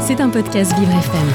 C'est un podcast Vivre FM.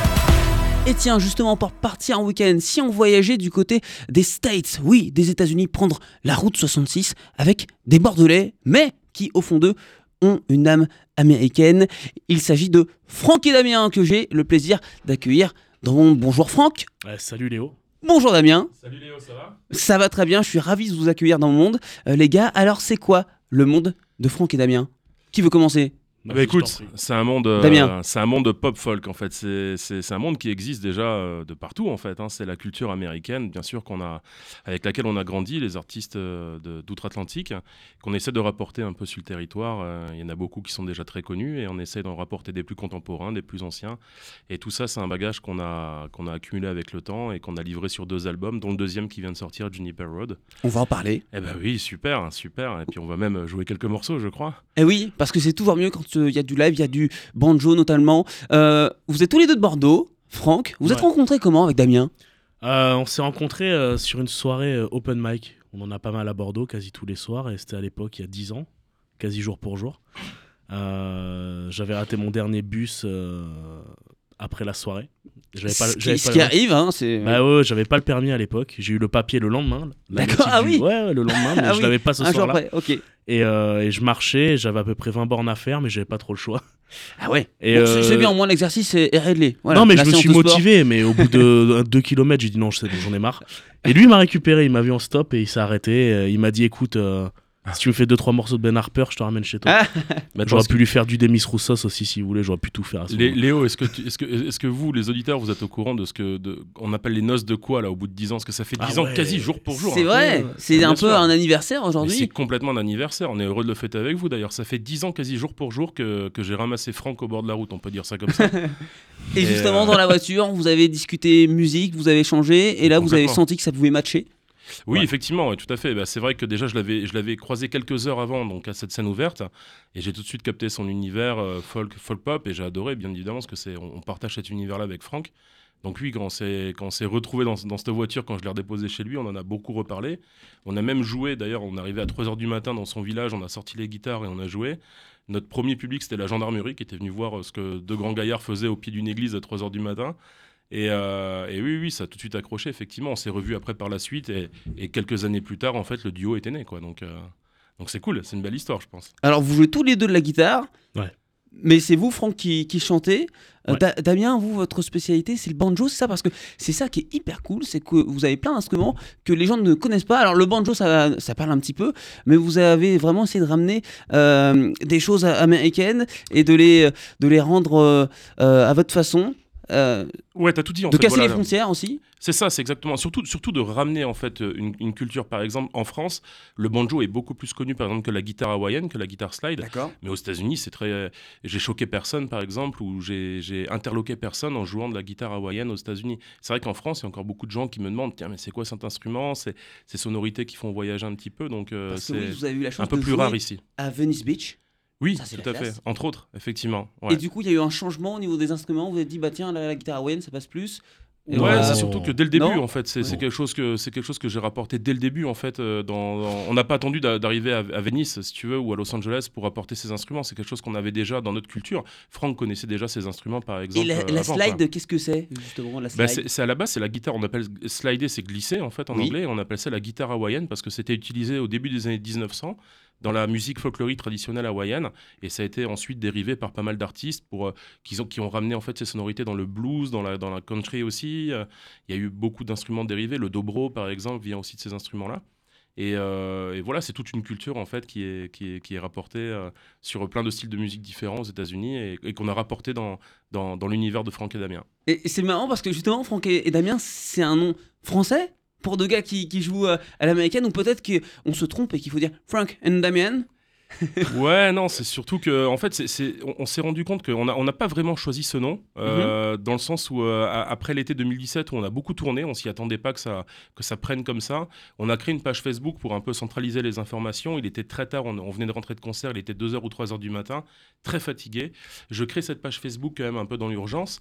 Et tiens, justement, pour partir en week-end, si on voyageait du côté des States, oui, des États-Unis, prendre la route 66 avec des Bordelais, mais qui, au fond d'eux, ont une âme américaine. Il s'agit de Franck et Damien, que j'ai le plaisir d'accueillir dans mon Bonjour Franck. Salut Léo. Bonjour Damien. Salut Léo, ça va? Ça va très bien, je suis ravi de vous accueillir dans mon monde. Euh, les gars, alors c'est quoi le monde de Franck et Damien? Qui veut commencer? Bah, Bah écoute, c'est un monde, euh, c'est un monde de pop folk en fait. C'est- un monde qui existe déjà euh, de partout en fait. hein. C'est la culture américaine, bien sûr qu'on a, avec laquelle on a grandi, les artistes euh, d'outre-Atlantique, qu'on essaie de rapporter un peu sur le territoire. Euh, Il y en a beaucoup qui sont déjà très connus et on essaie d'en rapporter des plus contemporains, des plus anciens. Et tout ça, c'est un bagage qu'on a qu'on a accumulé avec le temps et qu'on a livré sur deux albums, dont le deuxième qui vient de sortir, Juniper Road. On va en parler. Eh ben oui, super, super. Et puis on va même jouer quelques morceaux, je crois. Eh oui, parce que c'est toujours mieux quand euh, il y a du live, il y a du banjo notamment. Euh, vous êtes tous les deux de Bordeaux. Franck, vous êtes rencontrés comment avec Damien? Euh, on s'est rencontrés sur une soirée open mic. On en a pas mal à Bordeaux, quasi tous les soirs, et c'était à l'époque il y a 10 ans, quasi jour pour jour. Euh, j'avais raté mon dernier bus euh, après la soirée. J'avais pas, Ce qui, ce pas qui arrive, hein, c'est. Bah ouais, j'avais pas le permis à l'époque. J'ai eu le papier le lendemain. D'accord, ah oui. Ouais, le lendemain, mais Ah je oui, l'avais pas ce soir-là. après, ok. Et, euh, et je marchais, j'avais à peu près 20 bornes à faire, mais j'avais pas trop le choix. Ah ouais. Et, euh, C'est bien, au moins l'exercice est, réglé. Voilà, non, mais je me suis motivé, mais au bout de 2 km, j'ai dit non, j'en ai marre. Et lui, il m'a récupéré, il m'a vu en stop et il s'est arrêté. Euh, Il m'a dit écoute, euh, si tu me fais 2-3 morceaux de Ben Harper, je te ramène chez toi. Ah, Mais attends, J'aurais pu lui faire du Demis Roussos aussi si vous voulez, j'aurais pu tout faire à ce. Léo, est-ce que, tu- est-ce, que, est-ce que vous, les auditeurs, vous êtes au courant de ce que de, on appelle les noces de quoi là au bout de 10 ans? Parce que ça fait 10 Ah ans ouais. quasi jour pour jour. c'est hein. vrai, c'est un peu un anniversaire Mais C'est aujourd'hui. complètement un anniversaire. On est heureux de le fêter avec vous d'ailleurs. Ça fait 10 ans quasi jour pour jour que, que j'ai ramassé Franck au bord de la route. On peut dire ça comme ça. Et Et, justement, euh, dans la voiture, vous avez discuté musique, vous avez changé, et là, vous avez senti que ça pouvait matcher. Oui, Ouais. effectivement, ouais, tout à fait. Bah, c'est vrai que déjà, je l'avais, je l'avais croisé quelques heures avant, donc à cette scène ouverte, et j'ai tout de suite capté son univers euh, folk, folk pop, et j'ai adoré, bien évidemment, parce que c'est, on, on partage cet univers-là avec Franck. Donc oui, quand on s'est, quand s'est retrouvé dans, dans cette voiture, quand je l'ai redéposé chez lui, on en a beaucoup reparlé. On a même joué, d'ailleurs, on est arrivé à 3h du matin dans son village, on a sorti les guitares et on a joué. Notre premier public, c'était la gendarmerie qui était venu voir euh, ce que deux grands gaillards faisaient au pied d'une église à 3h du matin. Et, euh, et oui, oui, ça a tout de suite accroché, effectivement. On s'est revus après par la suite, et, et quelques années plus tard, en fait, le duo était né, quoi. Donc, euh, donc c'est cool, c'est une belle histoire, je pense. Alors, vous jouez tous les deux de la guitare. Ouais. Mais c'est vous, Franck, qui, qui chantez. Euh, Ouais. Da- Damien, vous, votre spécialité, c'est le banjo, c'est ça? Parce que c'est ça qui est hyper cool, c'est que vous avez plein d'instruments que les gens ne connaissent pas. Alors, le banjo, ça, ça parle un petit peu, mais vous avez vraiment essayé de ramener euh, des choses américaines et de les, de les rendre euh, euh, à votre façon. Euh, Ouais, t'as tout dit, en de fait. casser voilà. les frontières aussi. C'est ça, c'est exactement. Surtout, surtout de ramener, en fait, une, une culture, par exemple, en France, le banjo est beaucoup plus connu, par exemple, que la guitare hawaïenne, que la guitare slide. D'accord. Mais aux États-Unis, c'est très. J'ai choqué personne, par exemple, ou j'ai interloqué personne en jouant de la guitare hawaïenne aux États-Unis. C'est vrai qu'en France, il y a encore beaucoup de gens qui me demandent tiens, mais c'est quoi cet instrument? C'est ces sonorités qui font voyager un petit peu. Donc, euh, c'est oui, un peu de plus rare ici. à Venice Beach. Oui, Ça, tout à fait. Entre autres, effectivement. Ouais. Et du coup, il y a eu un changement au niveau des instruments. Vous avez dit, bah tiens, la, la guitare hawaïenne, ça passe plus. Et Ouais, va- c'est surtout que dès le début, Non en fait, c'est quelque chose que c'est quelque chose que j'ai rapporté dès le début, en fait. euh, dans, dans- on n'a pas attendu d'a- d'arriver à, à Venise, si tu veux, ou à Los Angeles pour apporter ces instruments. C'est quelque chose qu'on avait déjà dans notre culture. Franck connaissait déjà ces instruments, par Et exemple. la, euh, la avant, slide, qu'est-ce que c'est justement la Bah, slide c'est c'est à la base, c'est la guitare. On appelle slider, c'est glisser en fait en Oui. anglais. On appelle ça la guitare hawaïenne parce que c'était utilisé au début des années 1900 dans la musique folklorique traditionnelle hawaïenne et ça a été ensuite dérivé par pas mal d'artistes pour euh, qui ont ramené en fait ces sonorités dans le blues, dans la country aussi. Euh, Il y a eu beaucoup d'instruments dérivés. Le dobro par exemple vient aussi de ces instruments là. Et, euh, voilà, c'est toute une culture en fait qui est, qui est, rapportée sur plein de styles de musique différents aux États-Unis et, qu'on a rapporté dans, dans, l'univers de Franck et Damien. Et, c'est marrant parce que justement, Franck et Damien, c'est un nom français? Pour deux gars qui, qui jouent euh, à l'américaine, ou peut-être qu'on se trompe et qu'il faut dire Frank and Damien. Ouais, non, c'est surtout que, en fait, c'est- c'est- on, on s'est rendu compte qu'on n'a on pas vraiment choisi ce nom, euh, dans le sens où, euh, après l'été 2017, où on a beaucoup tourné, on s'y attendait pas que ça, que ça prenne comme ça. On a créé une page Facebook pour un peu centraliser les informations. Il était très tard, on, on venait de rentrer de concert, il était 2h ou 3h du matin, très fatigué. Je crée cette page Facebook quand même un peu dans l'urgence.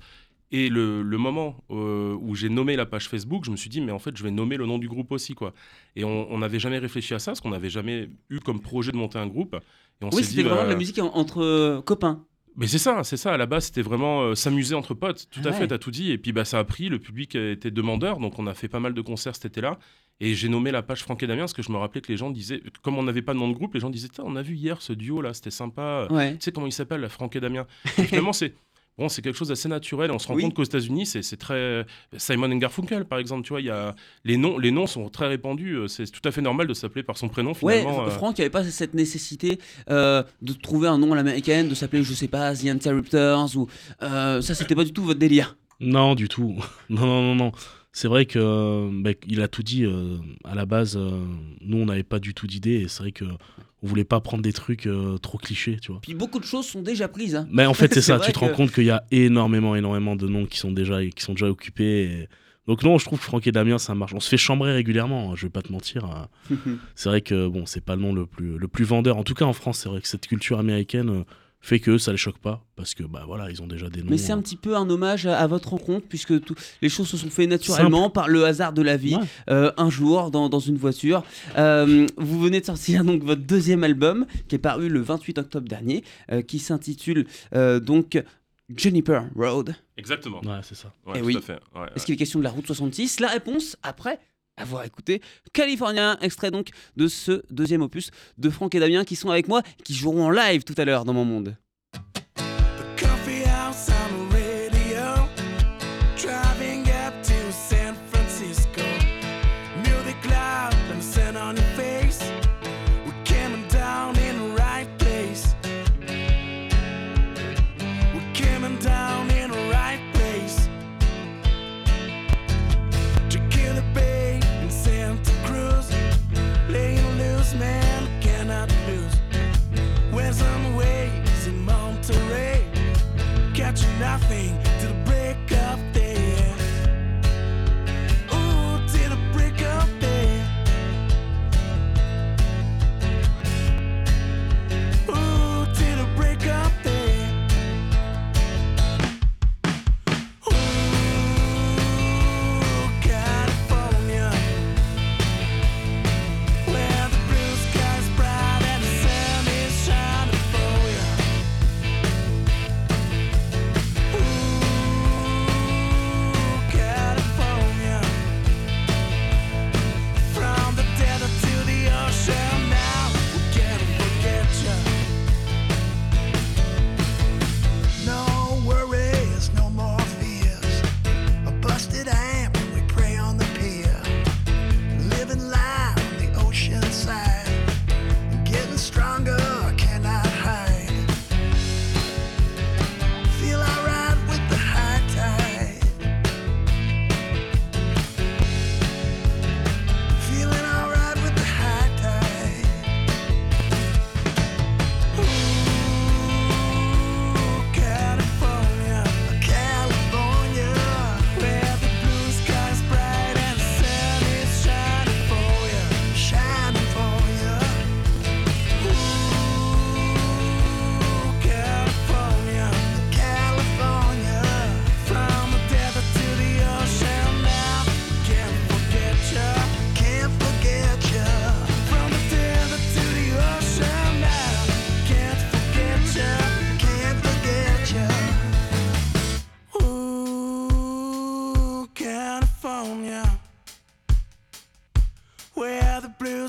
Et le, le moment euh, où j'ai nommé la page Facebook, je me suis dit, mais en fait, je vais nommer le nom du groupe aussi. quoi. Et on n'avait jamais réfléchi à ça, parce qu'on n'avait jamais eu comme projet de monter un groupe. Et on Oui, c'était vraiment de la bah, musique en- entre euh, copains. Mais c'est ça, c'est ça. À la base, c'était vraiment euh, s'amuser entre potes. Tout Ah à ouais. fait, t'as tout dit. Et puis, bah, ça a pris. Le public était demandeur. Donc, on a fait pas mal de concerts cet été-là. Et j'ai nommé la page Franck et Damien parce que je me rappelais que les gens disaient, comme on n'avait pas de nom de groupe, les gens disaient, on a vu hier ce duo-là, c'était sympa. Ouais. Tu sais comment il s'appelle, Franck et Damien? Et Finalement, c'est. Bon, c'est quelque chose d'assez naturel. On se rend Oui. compte qu'aux États-Unis, c'est c'est très. Simon and Garfunkel, par exemple, tu vois, il y a... les, noms, les noms sont très répandus. euh, C'est tout à fait normal de s'appeler par son prénom, Ouais, finalement. F- euh. Franck, il n'y avait pas cette nécessité euh, de trouver un nom à l'américaine, de s'appeler, je sais pas, The Interrupters, ou. euh, ça, c'était pas du tout votre délire. Non, du tout. Non, non, non, non. C'est vrai que bah, il a tout dit. euh, à la base, euh, nous, on n'avait pas du tout d'idée. Et c'est vrai que on voulait pas prendre des trucs euh, trop clichés, tu vois. Puis beaucoup de choses sont déjà prises. hein. Mais en fait, c'est ça. Tu te rends compte qu'il y a énormément, énormément de noms qui sont déjà, qui sont déjà occupés. et- Donc non, je trouve que Franck et Damien, ça marche. On se fait chambrer régulièrement. hein, Je vais pas te mentir. hein. C'est vrai que bon, c'est pas le nom le plus, le plus vendeur. En tout cas, en France, c'est vrai que cette culture américaine euh, fait que ça les choque pas parce que bah voilà, ils ont déjà des noms. Mais c'est un euh, petit peu un hommage à, à votre rencontre, puisque tout- les choses se sont faites naturellement par le hasard de la vie, Ouais. euh, un jour dans, dans une voiture. Euh, vous venez de sortir donc votre deuxième album, qui est paru le 28 octobre dernier, euh, qui s'intitule euh, donc Juniper Road. Exactement. Ouais, c'est ça. Ouais, Eh tout oui. à fait. Ouais, ouais. Est-ce qu'il est question de la route 66 La réponse après avoir écouté Californien, extrait donc de ce deuxième opus de Franck et Damien qui sont avec moi, qui joueront en live tout à l'heure dans mon monde.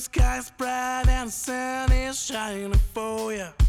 Sky's bright and the sun is shining for you.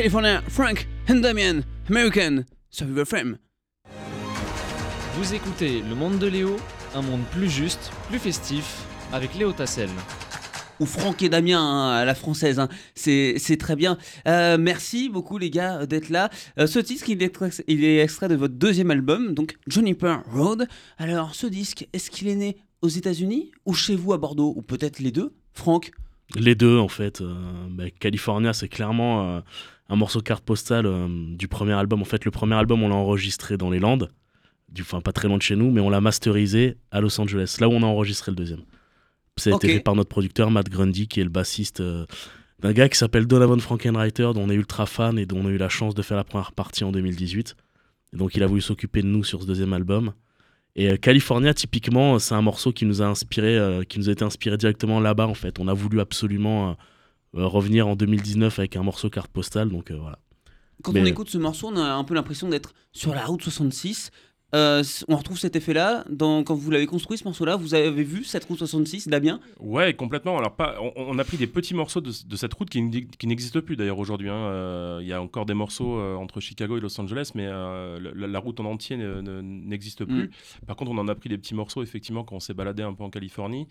California, Frank and Damien, American, sur Viva Frame. Vous écoutez Le Monde de Léo, un monde plus juste, plus festif, avec Léo Tassel. ou Franck et Damien hein, à la française. hein. C'est très bien. Euh, merci beaucoup les gars d'être là. Euh, ce disque, il est, ex- il est extrait de votre deuxième album, donc Juniper Road. Alors, ce disque, est-ce qu'il est né aux États-Unis ou chez vous à Bordeaux Ou peut-être les deux Franck? Les deux, en fait. Euh, bah, California, c'est clairement euh, un morceau carte postale euh, du premier album. En fait, le premier album, on l'a enregistré dans les Landes, du, enfin pas très loin de chez nous, mais on l'a masterisé à Los Angeles, là où on a enregistré le deuxième. Ça a été fait par notre producteur Matt Grundy, qui est le bassiste euh, d'un gars qui s'appelle Donovan Frankenreiter, dont on est ultra fan et dont on a eu la chance de faire la première partie en 2018. Et donc il a voulu s'occuper de nous sur ce deuxième album. Et euh, California, typiquement, c'est un morceau qui nous a inspiré, qui nous a été inspiré directement là-bas. En fait, on a voulu absolument revenir en 2019 avec un morceau carte postale. Donc euh, voilà. Quand Mais- on écoute ce morceau, on a un peu l'impression d'être sur la route 66. Euh, on retrouve cet effet-là dans, quand vous l'avez construit ce morceau-là. Vous avez vu cette route 66, Damien Ouais, complètement. Alors, pas, on, on a pris des petits morceaux de, de cette route qui, qui n'existent plus d'ailleurs aujourd'hui. hein. Euh, Il y a encore des morceaux euh, entre Chicago et Los Angeles, mais euh, la, la route en entier ne- ne- n'existe plus. Par contre, on en a pris des petits morceaux effectivement quand on s'est baladé un peu en Californie.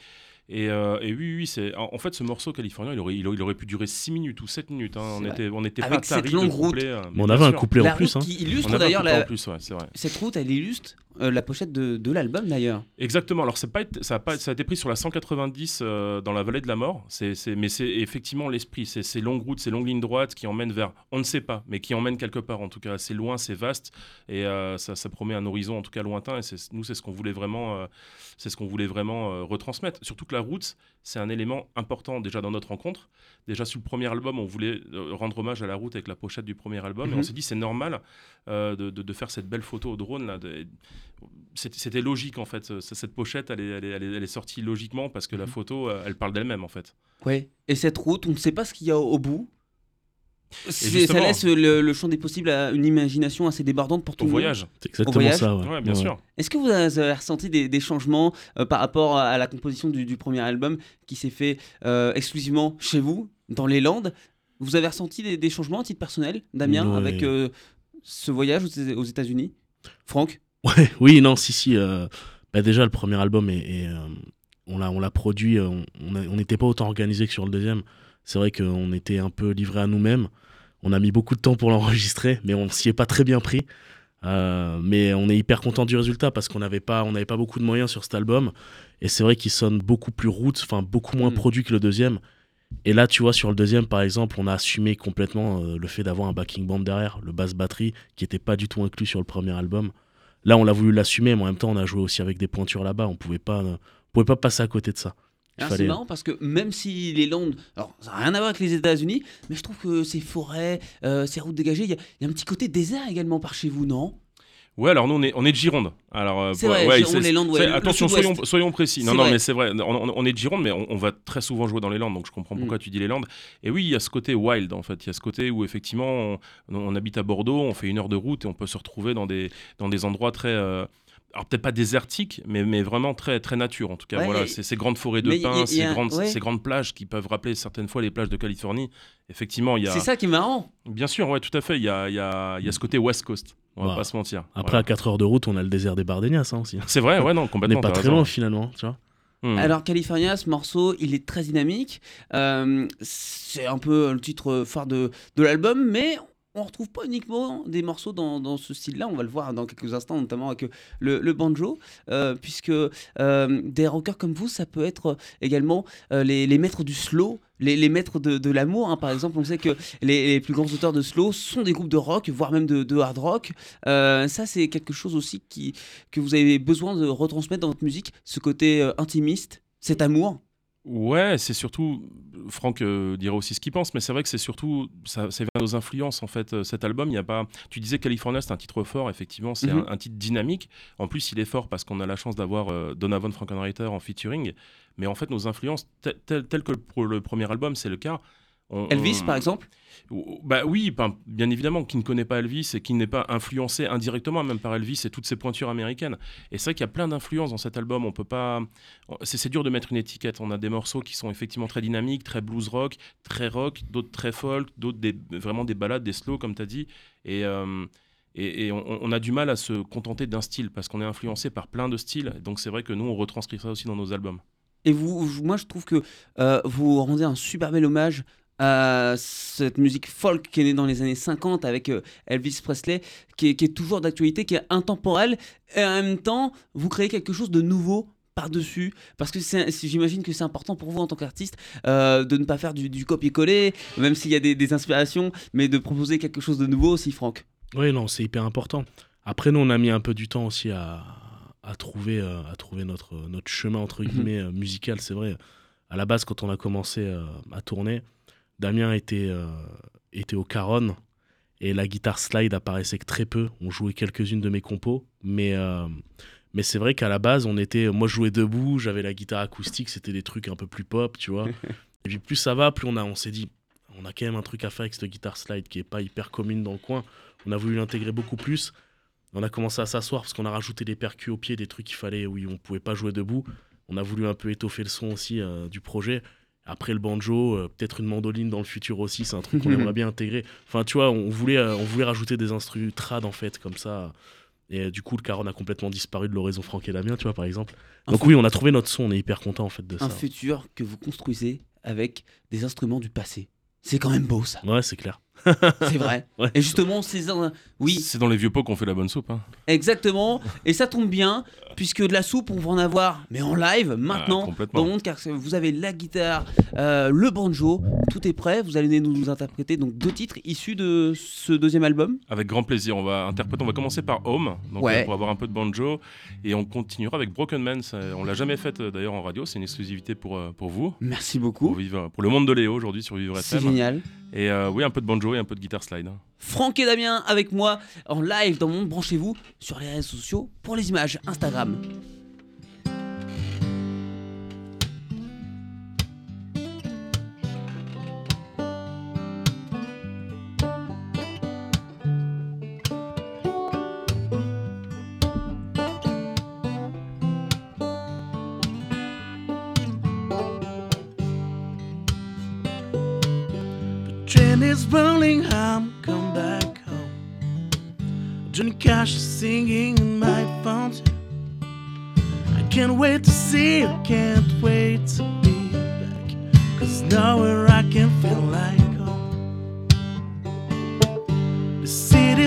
Et, euh, et oui, oui, c'est en, en fait ce morceau californien, il aurait, il, aurait- il aurait pu durer 6 minutes ou 7 minutes. hein. On était, on était Avec pas cette tari de longue route. couplet, euh, Mais on avait un couplet La en plus. hein. qui illustre d'ailleurs la- ouais, c'est vrai. cette route, elle illustre euh, la pochette de, l'album d'ailleurs. Exactement. Alors, pas, ça, a pas, ça a été pris sur la 190 euh, dans la vallée de la mort. C'est, c'est- mais c'est effectivement l'esprit. C'est ces longues routes, ces longues lignes droites qui emmènent vers, on ne sait pas, mais qui emmènent quelque part. En tout cas, c'est loin, c'est vaste et euh, ça, ça promet un horizon en tout cas lointain. Et nous, c'est ce qu'on voulait vraiment, c'est ce qu'on voulait vraiment retransmettre. Surtout que la route, c'est un élément important déjà dans notre rencontre. Déjà sur le premier album, on voulait euh, rendre hommage à la route avec la pochette du premier album. Et Mhm. on s'est dit, c'est normal euh, de, de- de faire cette belle photo au drone là. de- c'était logique en fait. Ce- Cette pochette, elle est, elle est- elle est- elle est sortie logiquement parce que la Mhm. photo, euh, elle parle d'elle-même en fait. Ouais. Et cette route, on ne sait pas ce qu'il y a au, au bout. C'est- Ça laisse le, le champ des possibles à une imagination assez débordante pour tout Ton le monde. voyage. C'est exactement voyage ça. Ouais, Ouais, bien Ouais. sûr. Est-ce que vous avez ressenti des, des changements euh, par rapport à la composition du, du premier album qui s'est fait euh, exclusivement chez vous, dans les Landes Vous avez ressenti des, des changements à titre personnel, Damien, Ouais. avec euh, ce voyage aux, aux États-Unis? Franck? Ouais, oui, non, si, si. euh, bah déjà, le premier album, est, est, euh, on l'a produit, on n'était pas autant organisé que sur le deuxième. C'est vrai qu'on était un peu livré à nous-mêmes. On a mis beaucoup de temps pour l'enregistrer, mais on s'y est pas très bien pris. Euh, mais on est hyper content du résultat parce qu'on n'avait pas, on pas beaucoup de moyens sur cet album. Et c'est vrai qu'il sonne beaucoup plus route, enfin beaucoup moins Mm. produit que le deuxième. Et là, tu vois, sur le deuxième, par exemple, on a assumé complètement euh, le fait d'avoir un backing band derrière, le basse batterie, qui n'était pas du tout inclus sur le premier album. Là, on l'a voulu l'assumer, mais en même temps, on a joué aussi avec des pointures là-bas. On pouvait pas, euh, on pouvait pas passer à côté de ça. Alors, C'est marrant parce que même si les Landes, alors ça n'a rien à voir avec les États-Unis, mais je trouve que ces forêts, euh, ces routes dégagées, il y, y a un petit côté désert également par chez vous, non? Ouais, alors nous, on est, on est de Gironde. Alors, C'est pour- vrai, ouais, Gironde, c'est- les Landes, ouais, c'est- le- le attention, soyons, soyons précis. Non, C'est non, vrai. mais c'est vrai. On, est de Gironde, mais on, on va très souvent jouer dans les Landes, donc je comprends pourquoi Mm. tu dis les Landes. Et oui, il y a ce côté wild, en fait. Il y a ce côté où, effectivement, on, habite à Bordeaux, on fait une heure de route et on peut se retrouver dans des, dans des endroits très. euh, alors peut-être pas désertiques, mais, mais vraiment très, très nature en tout cas. Ouais, voilà, et- ces, grandes forêts de pins, ces, grandes, ouais. ces grandes plages qui peuvent rappeler certaines fois les plages de Californie. Effectivement, il y a... C'est ça qui est marrant. Bien sûr, ouais, tout à fait. Il y a, y a- y a ce côté West Coast. On va Bah, pas se mentir. Après, Voilà. à 4 heures de route, on a le désert des Bardenias hein, aussi. C'est vrai, ouais, non, On complètement. n'est pas très loin finalement, tu vois. Hmm. Alors California, ce morceau, il est très dynamique. Euh, c'est un peu le titre phare de, de l'album, mais on retrouve pas uniquement des morceaux dans, ce style-là. On va le voir dans quelques instants, notamment avec le, le banjo, euh, puisque euh, des rockers comme vous, ça peut être également euh, les, maîtres du slow. Les, maîtres de, l'amour, hein. par exemple, on sait que les, plus grands auteurs de slow sont des groupes de rock, voire même de, de hard rock. Euh, ça, c'est quelque chose aussi qui, que vous avez besoin de retransmettre dans votre musique, ce côté euh, intimiste, cet amour. Ouais, c'est surtout. Franck euh, dira aussi ce qu'il pense, mais c'est vrai que c'est surtout. Ça, de nos influences, en fait. euh, Cet album, il y a pas. Tu disais California, c'est un titre fort, effectivement. C'est Mhm. un, un titre dynamique. En plus, il est fort parce qu'on a la chance d'avoir euh, Donovan Frankenreiter en featuring. Mais en fait, nos influences, tel- tel, tel que pour le premier album, c'est le cas. On- Elvis, on- par exemple Bah oui, ben, bien évidemment, qui ne connaît pas Elvis et qui n'est pas influencé indirectement même par Elvis et toutes ses pointures américaines. Et c'est vrai qu'il y a plein d'influences dans cet album. On peut pas, c'est dur de mettre une étiquette. On a des morceaux qui sont effectivement très dynamiques, très blues rock, très rock, d'autres très folk, d'autres des- vraiment des ballades, des slow comme tu as dit. Et euh, Et, et on, on a du mal à se contenter d'un style parce qu'on est influencé par plein de styles. Donc c'est vrai que nous, on retranscrit ça aussi dans nos albums. Et vous, vous- moi, je trouve que euh, vous rendez un super bel hommage à cette musique folk qui est née dans les années 50 avec euh, Elvis Presley, qui est, qui est toujours d'actualité, qui est intemporelle, et en même temps, vous créez quelque chose de nouveau par-dessus, parce que j'imagine que c'est important pour vous en tant qu'artiste euh, de ne pas faire du, du copier-coller, même s'il y a des, des inspirations, mais de proposer quelque chose de nouveau aussi, Franck. Oui, non, c'est hyper important. Après, nous, on a mis un peu du temps aussi à, à trouver, euh, à trouver notre, notre chemin, entre Mhm. guillemets, musical. C'est vrai, à la base, quand on a commencé euh, à tourner, Damien était, euh, était au caron et la guitare slide apparaissait que très peu. On jouait quelques-unes de mes compos, mais, euh, mais c'est vrai qu'à la base, on était, moi, je jouais debout, j'avais la guitare acoustique, c'était des trucs un peu plus pop, tu vois. et puis, plus ça va, plus on, a, on s'est dit, on a quand même un truc à faire avec cette guitare slide qui est pas hyper commune dans le coin. On a voulu l'intégrer beaucoup plus. On a commencé à s'asseoir parce qu'on a rajouté des percus au pied, des trucs qu'il fallait où on pouvait pas jouer debout. On a voulu un peu étoffer le son aussi euh, du projet. Après le banjo, euh, peut-être une mandoline dans le futur aussi, c'est un truc qu'on aimerait bien intégrer. Enfin, tu vois, on voulait, euh, on voulait rajouter des instruments trad en fait, comme ça. Et euh, du coup, le caron a complètement disparu de l'horizon Franck et Damien, tu vois, par exemple. Un Donc oui, on a trouvé notre son, on est hyper content en fait de ça. Un futur que vous construisez avec des instruments du passé. C'est quand même beau ça. Ouais, c'est clair. C'est vrai. Ouais. Et justement, ces in- oui, C'est dans les vieux pots qu'on fait la bonne soupe. hein. exactement. Et ça tombe bien, puisque de la soupe, on va en avoir, mais en live, maintenant, dans Monde, car vous avez la guitare, euh, le banjo, tout est prêt. Vous allez nous, nous interpréter donc deux titres issus de ce deuxième album. Avec grand plaisir. On va interpréter. On va commencer par Home, donc Ouais. euh, pour avoir un peu de banjo, et on continuera avec Broken Man. Ça, On l'a jamais fait euh, d'ailleurs en radio. C'est une exclusivité pour euh, pour vous, Merci pour beaucoup. vivre, pour le monde de Léo aujourd'hui sur Vivre C'est FM. génial. Et euh, oui, un peu de banjo et un peu de guitare slide. hein. Franck et Damien avec moi en live dans Monde. Branchez-vous sur les réseaux sociaux pour les images Instagram.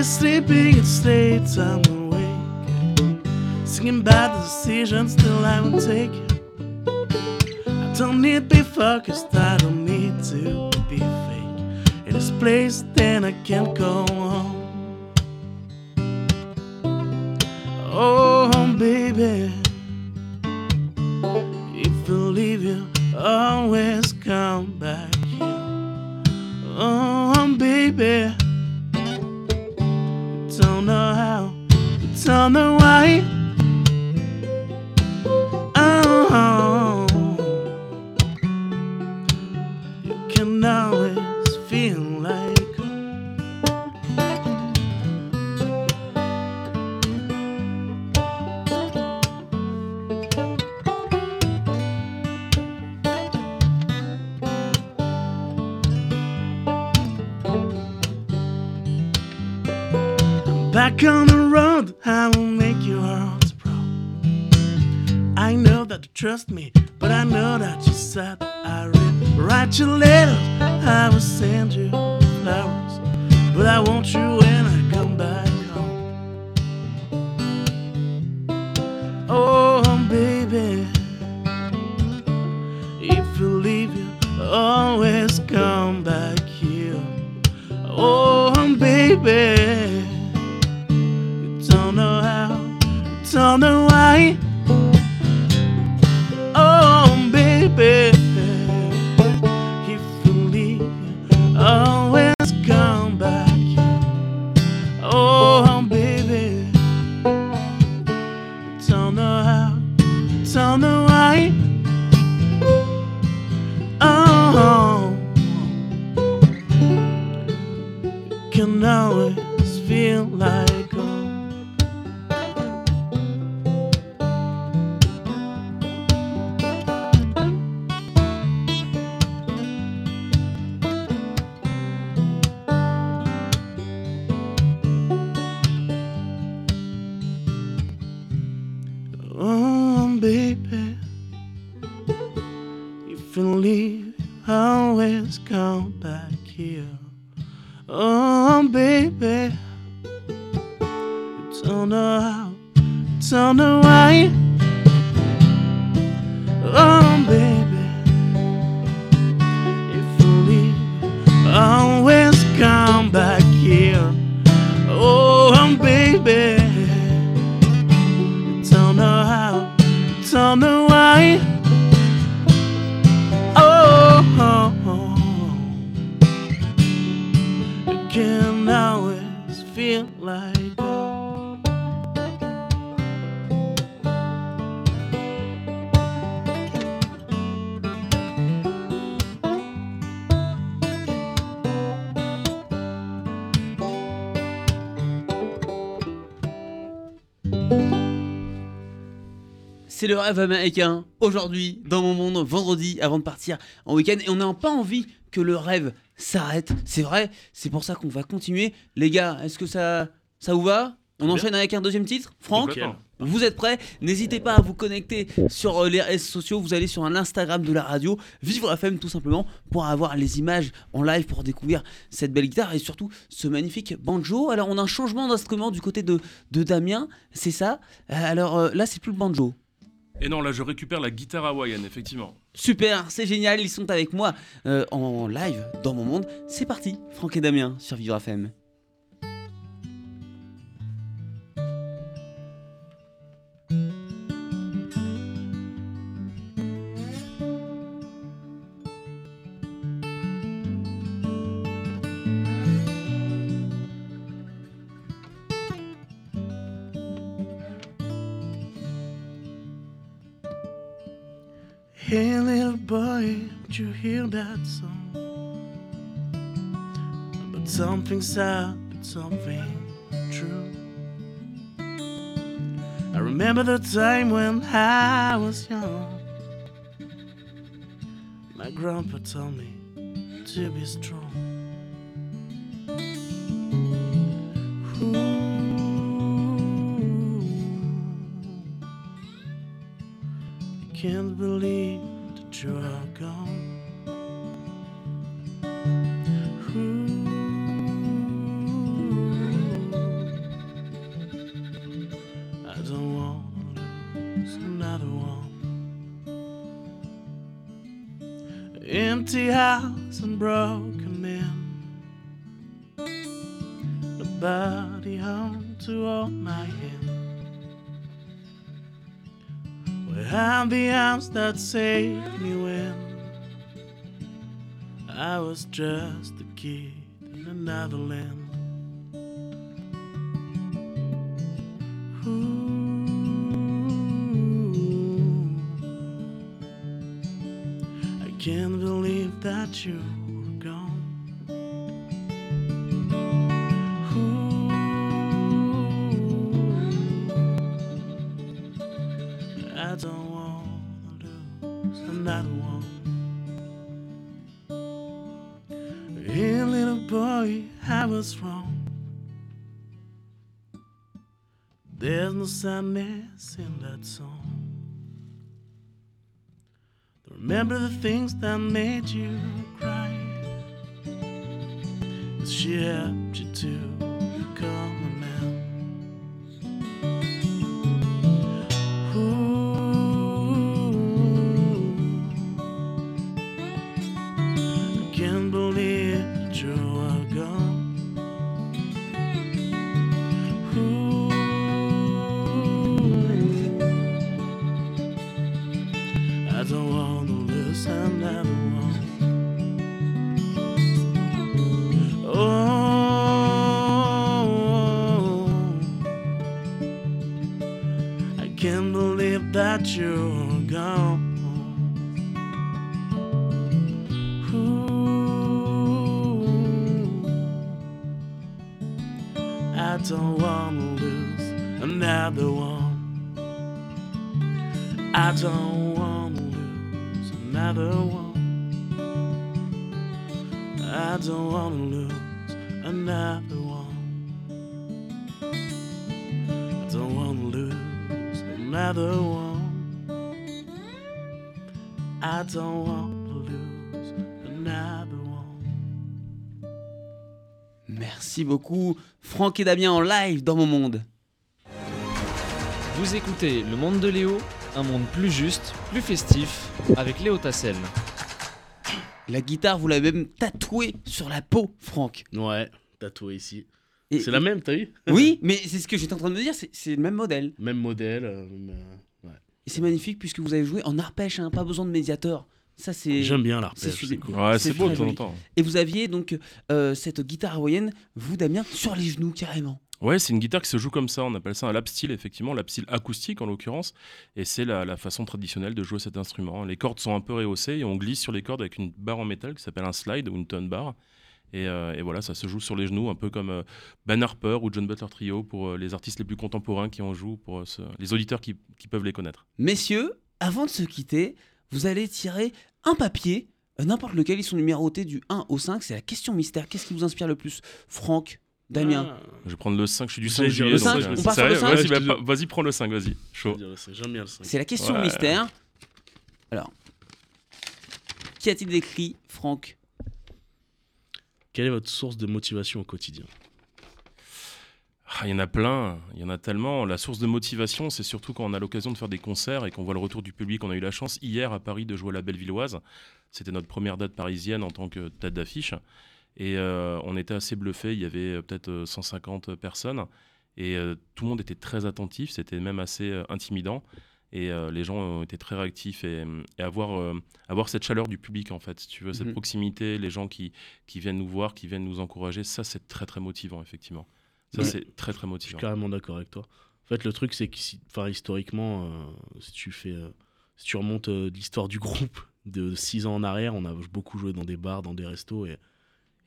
Sleeping, it's late, I'm awake. Singing bad decisions, still I won't take. I don't need to be focused, I don't need to be fake. In this place, then I can't go home. Oh, baby, if you leave, you always back on the road. I will make your heart proud. I know that you trust me, but I know that you said I read. Write you letters, I will send you flowers, but I want you when I come back rêve américain, aujourd'hui, dans mon monde, vendredi, avant de partir en week-end. Et on n'a pas envie que le rêve s'arrête. C'est vrai, c'est pour ça qu'on va continuer. Les gars, est-ce que ça, ça vous va? On enchaîne avec un deuxième titre? Franck. Vous êtes prêts? N'hésitez pas à vous connecter sur euh, les réseaux sociaux. Vous allez sur un Instagram de la radio, Vivre FM tout simplement, pour avoir les images en live, pour découvrir cette belle guitare et surtout ce magnifique banjo. Alors on a un changement d'instrument du côté de, de Damien, c'est ça? Euh, Alors euh, là c'est plus le banjo. Et non, là, je récupère la guitare hawaïenne, effectivement. Super, c'est génial, ils sont avec moi euh, en live dans mon monde. C'est parti, Franck et Damien sur Vivre FM. Did you hear that song? But something sad, but something true. I remember the time when I was young. My grandpa told me to be strong. Ooh. I can't believe that you are gone. Ooh. I don't want another one. Empty house and broken men. Nobody home to hold my hand. Where are the arms that saved me when I was just a kid in another land? Ooh, I can't believe that you sadness in that song. Remember the things that made you cry. she lose another one. I don't want to lose another one. I Merci beaucoup, Franck et Damien en live dans mon monde. Vous écoutez Le Monde de Léo, un monde plus juste, plus festif, avec Léo Tassel. La guitare, vous l'avez même tatouée sur la peau, Franck. Ouais, tatoué ici. Et- C'est la même, t'as vu Oui, mais c'est ce que j'étais en train de me dire, c'est c'est le même modèle. Même modèle. euh, même, euh, Et c'est magnifique puisque vous avez joué en arpège, hein, pas besoin de médiateur. Ça, c'est. J'aime bien c'est l'arpège, c'est cool. Ouais, C'est c'est beau de très temps en joli. temps. Et vous aviez donc euh, cette guitare hawaïenne, vous Damien, sur les genoux carrément. Ouais, c'est une guitare qui se joue comme ça. On appelle ça un lap steel, effectivement, lap steel acoustique en l'occurrence. Et c'est la, façon traditionnelle de jouer cet instrument. Les cordes sont un peu rehaussées et on glisse sur les cordes avec une barre en métal qui s'appelle un slide ou une tone bar. Et, euh, et voilà, ça se joue sur les genoux, un peu comme euh, Ben Harper ou John Butler Trio pour euh, les artistes les plus contemporains qui en jouent, pour euh, les auditeurs qui, qui peuvent les connaître. Messieurs, avant de se quitter, vous allez tirer un papier, n'importe lequel, ils sont numérotés du 1 au 5. C'est la question mystère. Qu'est-ce qui vous inspire le plus? Franck, Damien Ah, Je vais prendre le 5, je suis du Vous 5 allez dire juillet. le donc, 5, euh, on le 5? Vas-y, bah, prends le 5, vas-y. Chaud. 5. C'est la question Ouais. mystère. Alors, qu'y a-t-il d'écrit, Franck? Quelle est votre source de motivation au quotidien? Ah, Il y en a plein, il y en a tellement. La source de motivation, c'est surtout quand on a l'occasion de faire des concerts et qu'on voit le retour du public. On a eu la chance hier à Paris de jouer à la Bellevilloise. C'était notre première date parisienne en tant que tête d'affiche. Et euh, on était assez bluffés. Il y avait euh, peut-être euh, 150 personnes. Et euh, tout le monde était très attentif. C'était même assez euh, intimidant. Et euh, les gens ont été très réactifs. Et, et avoir, euh, avoir cette chaleur du public, en fait, si tu veux, cette Mhm. proximité, les gens qui, qui viennent nous voir, qui viennent nous encourager, ça, c'est très, très motivant, effectivement. Ça, Ouais. c'est très, très Je suis motivant. carrément d'accord avec toi. En fait, le truc, c'est que si, historiquement, euh, si tu fais, euh, si tu remontes euh, l'histoire du groupe de 6 ans en arrière, on a beaucoup joué dans des bars, dans des restos, et,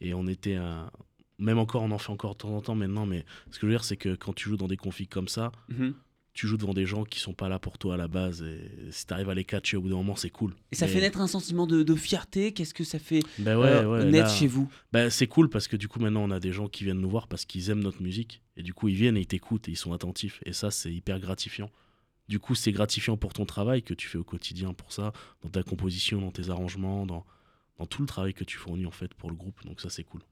et on était, un- même encore, on en fait encore de temps en temps maintenant, mais ce que je veux dire, c'est que quand tu joues dans des configs comme ça, Mhm. tu joues devant des gens qui sont pas là pour toi à la base, et si t'arrives à les catcher au bout d'un moment, c'est cool. Et ça Mais- fait naître un sentiment de, de fierté. Qu'est-ce que ça fait Ben ouais, euh, ouais, naître là- chez vous? Bah, c'est cool parce que du coup maintenant on a des gens qui viennent nous voir parce qu'ils aiment notre musique et du coup ils viennent et ils t'écoutent et ils sont attentifs et ça c'est hyper gratifiant. Du coup c'est gratifiant pour ton travail que tu fais au quotidien pour ça, dans ta composition, dans tes arrangements, dans, tout le travail que tu fournis en fait pour le groupe donc ça c'est cool.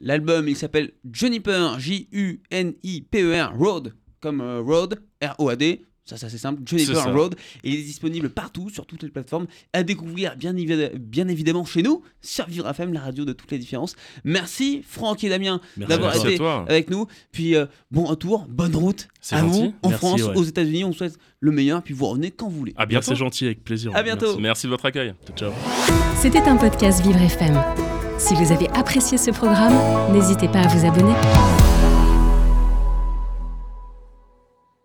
L'album, il s'appelle Juniper, J-U-N-I-P-E-R, Road, comme euh, Road, R-O-A-D. Ça c'est simple, Juniper C'est ça. Road. Et il est disponible partout, sur toutes les plateformes. À découvrir, bien, bien évidemment, chez nous, sur Vivre FM, la radio de toutes les différences. Merci, Franck et Damien, Merci d'avoir. Merci été avec nous. Puis, euh, bon retour, bonne route C'est à gentil. vous, en Merci, France, ouais. aux États-Unis. On vous souhaite le meilleur. Puis vous revenez quand vous voulez. À Bien, bientôt. c'est gentil avec plaisir. À bientôt. Merci de votre accueil. Merci. Ciao. C'était un podcast Vivre FM. Si vous avez apprécié ce programme, n'hésitez pas à vous abonner.